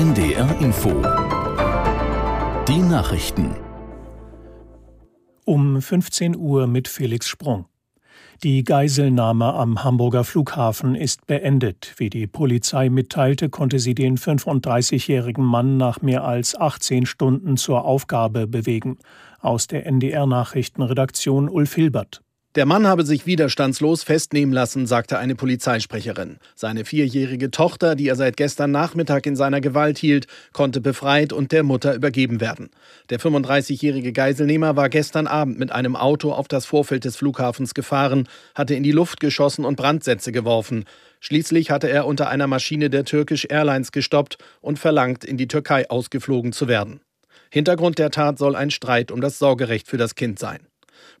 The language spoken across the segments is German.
NDR Info. Die Nachrichten. Um 15 Uhr mit Felix Sprung. Die Geiselnahme am Hamburger Flughafen ist beendet. Wie die Polizei mitteilte, konnte sie den 35-jährigen Mann nach mehr als 18 Stunden zur Aufgabe bewegen. Aus der NDR Nachrichtenredaktion Ulf Hilbert. Der Mann habe sich widerstandslos festnehmen lassen, sagte eine Polizeisprecherin. Seine vierjährige Tochter, die er seit gestern Nachmittag in seiner Gewalt hielt, konnte befreit und der Mutter übergeben werden. Der 35-jährige Geiselnehmer war gestern Abend mit einem Auto auf das Vorfeld des Flughafens gefahren, hatte in die Luft geschossen und Brandsätze geworfen. Schließlich hatte er unter einer Maschine der Turkish Airlines gestoppt und verlangt, in die Türkei ausgeflogen zu werden. Hintergrund der Tat soll ein Streit um das Sorgerecht für das Kind sein.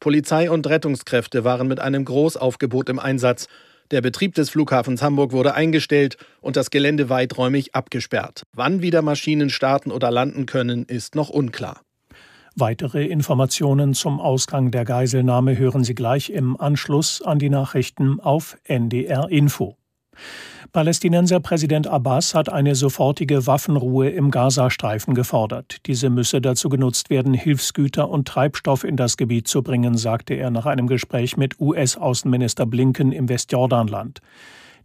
Polizei und Rettungskräfte waren mit einem Großaufgebot im Einsatz. Der Betrieb des Flughafens Hamburg wurde eingestellt und das Gelände weiträumig abgesperrt. Wann wieder Maschinen starten oder landen können, ist noch unklar. Weitere Informationen zum Ausgang der Geiselnahme hören Sie gleich im Anschluss an die Nachrichten auf NDR Info. Palästinenser Präsident Abbas hat eine sofortige Waffenruhe im Gazastreifen gefordert. Diese müsse dazu genutzt werden, Hilfsgüter und Treibstoff in das Gebiet zu bringen, sagte er nach einem Gespräch mit US-Außenminister Blinken im Westjordanland.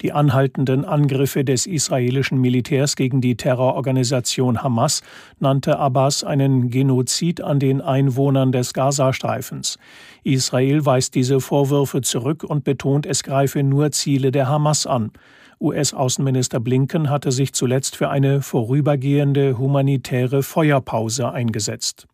Die anhaltenden Angriffe des israelischen Militärs gegen die Terrororganisation Hamas nannte Abbas einen Genozid an den Einwohnern des Gazastreifens. Israel weist diese Vorwürfe zurück und betont, es greife nur Ziele der Hamas an. US-Außenminister Blinken hatte sich zuletzt für eine vorübergehende humanitäre Feuerpause eingesetzt.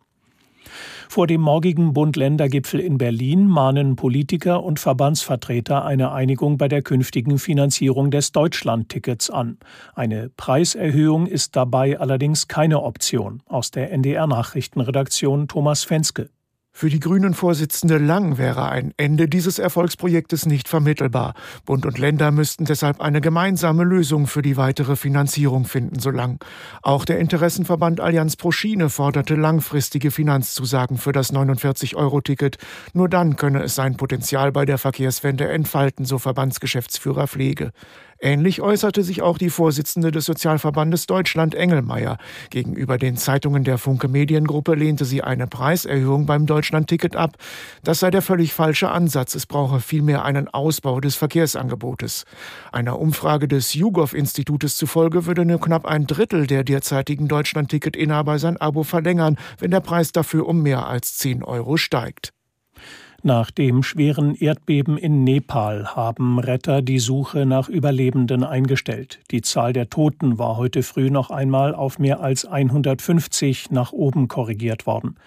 Vor dem morgigen Bund-Länder-Gipfel in Berlin mahnen Politiker und Verbandsvertreter eine Einigung bei der künftigen Finanzierung des Deutschlandtickets an. Eine Preiserhöhung ist dabei allerdings keine Option. Aus der NDR-Nachrichtenredaktion Thomas Fenske. Für die Grünen-Vorsitzende Lang wäre ein Ende dieses Erfolgsprojektes nicht vermittelbar. Bund und Länder müssten deshalb eine gemeinsame Lösung für die weitere Finanzierung finden, so Lang. Auch der Interessenverband Allianz pro Schiene forderte langfristige Finanzzusagen für das 49-Euro-Ticket. Nur dann könne es sein Potenzial bei der Verkehrswende entfalten, so Verbandsgeschäftsführer Pflege. Ähnlich äußerte sich auch die Vorsitzende des Sozialverbandes Deutschland Engelmeier. Gegenüber den Zeitungen der Funke Mediengruppe lehnte sie eine Preiserhöhung beim Deutschlandticket ab. Das sei der völlig falsche Ansatz. Es brauche vielmehr einen Ausbau des Verkehrsangebotes. Einer Umfrage des YouGov-Institutes zufolge würde nur knapp ein Drittel der derzeitigen Deutschlandticket-Inhaber sein Abo verlängern, wenn der Preis dafür um mehr als 10 Euro steigt. Nach dem schweren Erdbeben in Nepal haben Retter die Suche nach Überlebenden eingestellt. Die Zahl der Toten war heute früh noch einmal auf mehr als 150 nach oben korrigiert worden.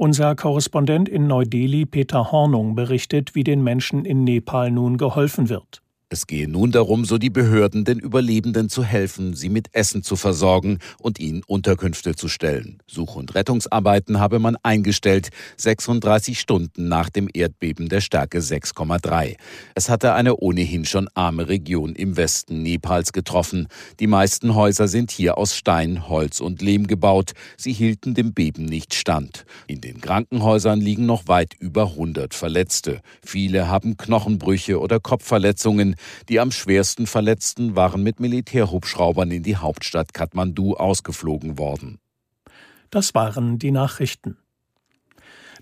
Unser Korrespondent in Neu-Delhi, Peter Hornung, berichtet, wie den Menschen in Nepal nun geholfen wird. Es gehe nun darum, so die Behörden den Überlebenden zu helfen, sie mit Essen zu versorgen und ihnen Unterkünfte zu stellen. Such- und Rettungsarbeiten habe man eingestellt, 36 Stunden nach dem Erdbeben der Stärke 6,3. Es hatte eine ohnehin schon arme Region im Westen Nepals getroffen. Die meisten Häuser sind hier aus Stein, Holz und Lehm gebaut. Sie hielten dem Beben nicht stand. In den Krankenhäusern liegen noch weit über 100 Verletzte. Viele haben Knochenbrüche oder Kopfverletzungen. Die am schwersten Verletzten waren mit Militärhubschraubern in die Hauptstadt Kathmandu ausgeflogen worden. Das waren die Nachrichten.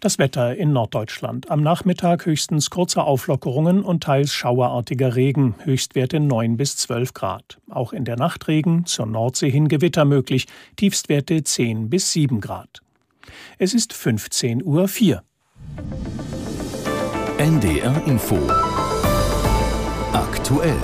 Das Wetter in Norddeutschland. Am Nachmittag höchstens kurze Auflockerungen und teils schauerartiger Regen, Höchstwerte 9 bis 12 Grad. Auch in der Nacht Regen, zur Nordsee hin Gewitter möglich, Tiefstwerte 10 bis 7 Grad. Es ist 15.04 Uhr. NDR Info Aktuell.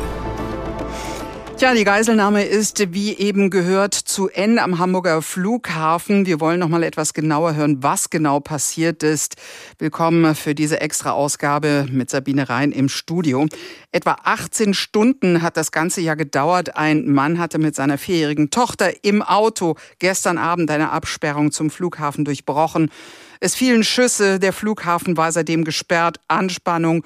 Tja, die Geiselnahme ist, wie eben gehört, zu Ende am Hamburger Flughafen. Wir wollen noch mal etwas genauer hören, was genau passiert ist. Willkommen für diese extra Ausgabe mit Sabine Rhein im Studio. Etwa 18 Stunden hat das Ganze ja gedauert. Ein Mann hatte mit seiner vierjährigen Tochter im Auto gestern Abend eine Absperrung zum Flughafen durchbrochen. Es fielen Schüsse, der Flughafen war seitdem gesperrt, Anspannung